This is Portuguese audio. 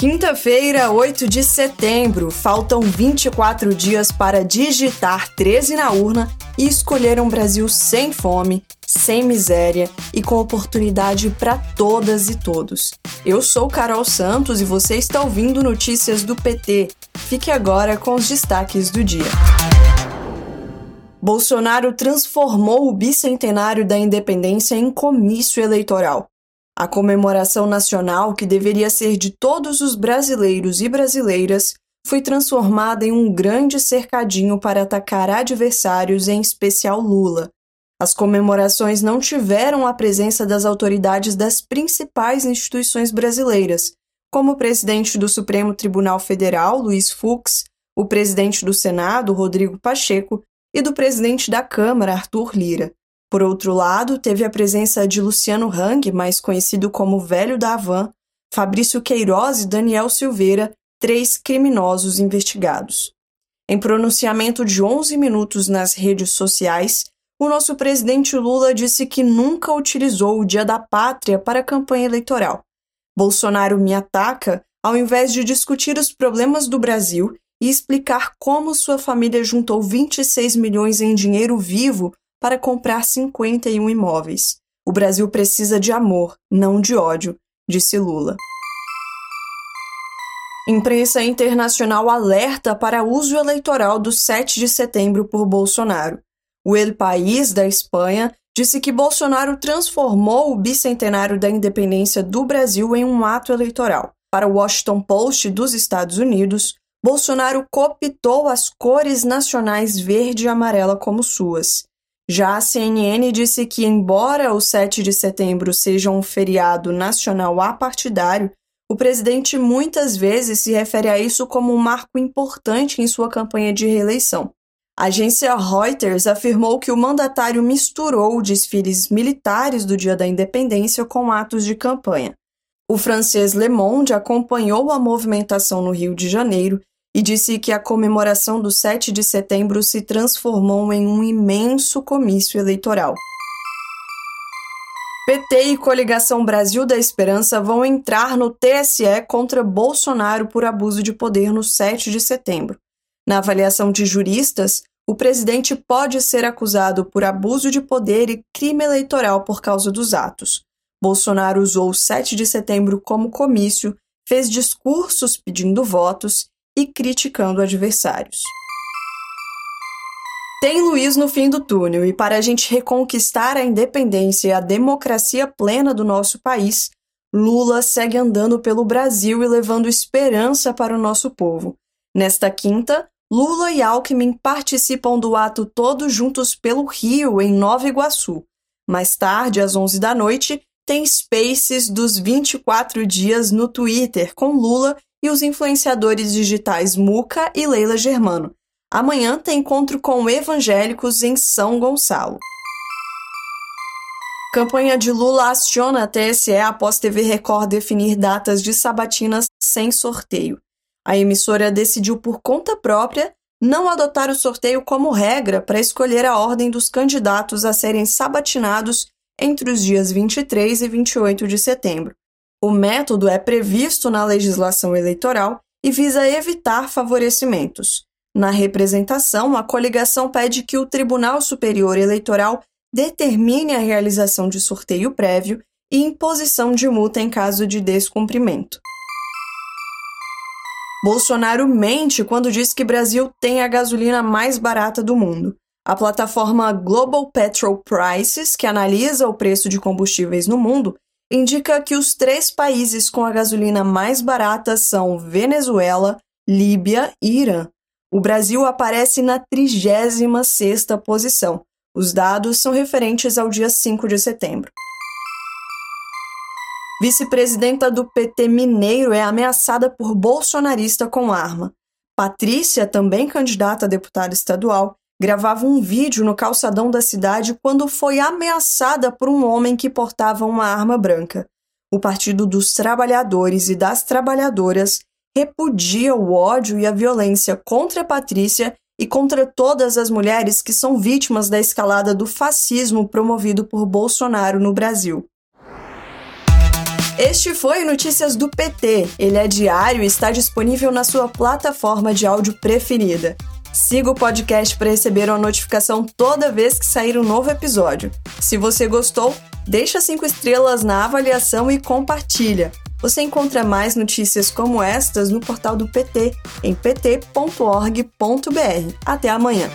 Quinta-feira, 8 de setembro. Faltam 24 dias para digitar 13 na urna e escolher um Brasil sem fome, sem miséria e com oportunidade para todas e todos. Eu sou Carol Santos e você está ouvindo notícias do PT. Fique agora com os destaques do dia. Bolsonaro transformou o bicentenário da independência em comício eleitoral. A comemoração nacional, que deveria ser de todos os brasileiros e brasileiras, foi transformada em um grande cercadinho para atacar adversários, em especial Lula. As comemorações não tiveram a presença das autoridades das principais instituições brasileiras, como o presidente do Supremo Tribunal Federal, Luiz Fux, o presidente do Senado, Rodrigo Pacheco, e do presidente da Câmara, Arthur Lira. Por outro lado, teve a presença de Luciano Hang, mais conhecido como Velho da Havan, Fabrício Queiroz e Daniel Silveira, três criminosos investigados. Em pronunciamento de 11 minutos nas redes sociais, o nosso presidente Lula disse que nunca utilizou o Dia da Pátria para a campanha eleitoral. Bolsonaro me ataca ao invés de discutir os problemas do Brasil e explicar como sua família juntou 26 milhões em dinheiro vivo para comprar 51 imóveis. O Brasil precisa de amor, não de ódio, disse Lula. Imprensa internacional alerta para uso eleitoral do 7 de setembro por Bolsonaro. O El País da Espanha disse que Bolsonaro transformou o bicentenário da independência do Brasil em um ato eleitoral. Para o Washington Post dos Estados Unidos, Bolsonaro cooptou as cores nacionais verde e amarela como suas. Já a CNN disse que, embora o 7 de setembro seja um feriado nacional apartidário, o presidente muitas vezes se refere a isso como um marco importante em sua campanha de reeleição. A agência Reuters afirmou que o mandatário misturou desfiles militares do Dia da Independência com atos de campanha. O francês Le Monde acompanhou a movimentação no Rio de Janeiro e disse que a comemoração do 7 de setembro se transformou em um imenso comício eleitoral. PT e Coligação Brasil da Esperança vão entrar no TSE contra Bolsonaro por abuso de poder no 7 de setembro. Na avaliação de juristas, o presidente pode ser acusado por abuso de poder e crime eleitoral por causa dos atos. Bolsonaro usou o 7 de setembro como comício, fez discursos pedindo votos e criticando adversários. Tem Luiz no fim do túnel, e para a gente reconquistar a independência e a democracia plena do nosso país, Lula segue andando pelo Brasil e levando esperança para o nosso povo. Nesta quinta, Lula e Alckmin participam do ato Todos Juntos pelo Rio, em Nova Iguaçu. Mais tarde, às 11 da noite, tem Spaces dos 24 dias no Twitter, com Lula e os influenciadores digitais Muca e Leila Germano. Amanhã tem encontro com evangélicos em São Gonçalo. Campanha de Lula aciona a TSE após TV Record definir datas de sabatinas sem sorteio. A emissora decidiu por conta própria não adotar o sorteio como regra para escolher a ordem dos candidatos a serem sabatinados entre os dias 23 e 28 de setembro. O método é previsto na legislação eleitoral e visa evitar favorecimentos. Na representação, a coligação pede que o Tribunal Superior Eleitoral determine a realização de sorteio prévio e imposição de multa em caso de descumprimento. Bolsonaro mente quando diz que Brasil tem a gasolina mais barata do mundo. A plataforma Global Petrol Prices, que analisa o preço de combustíveis no mundo, indica que os três países com a gasolina mais barata são Venezuela, Líbia e Irã. O Brasil aparece na 36ª posição. Os dados são referentes ao dia 5 de setembro. Vice-presidenta do PT Mineiro é ameaçada por bolsonarista com arma. Patrícia, também candidata a deputada estadual, gravava um vídeo no calçadão da cidade quando foi ameaçada por um homem que portava uma arma branca. O Partido dos Trabalhadores e das Trabalhadoras repudia o ódio e a violência contra a Patrícia e contra todas as mulheres que são vítimas da escalada do fascismo promovido por Bolsonaro no Brasil. Este foi Notícias do PT. Ele é diário e está disponível na sua plataforma de áudio preferida. Siga o podcast para receber uma notificação toda vez que sair um novo episódio. Se você gostou, deixa cinco estrelas na avaliação e compartilha. Você encontra mais notícias como estas no portal do PT, em pt.org.br. Até amanhã!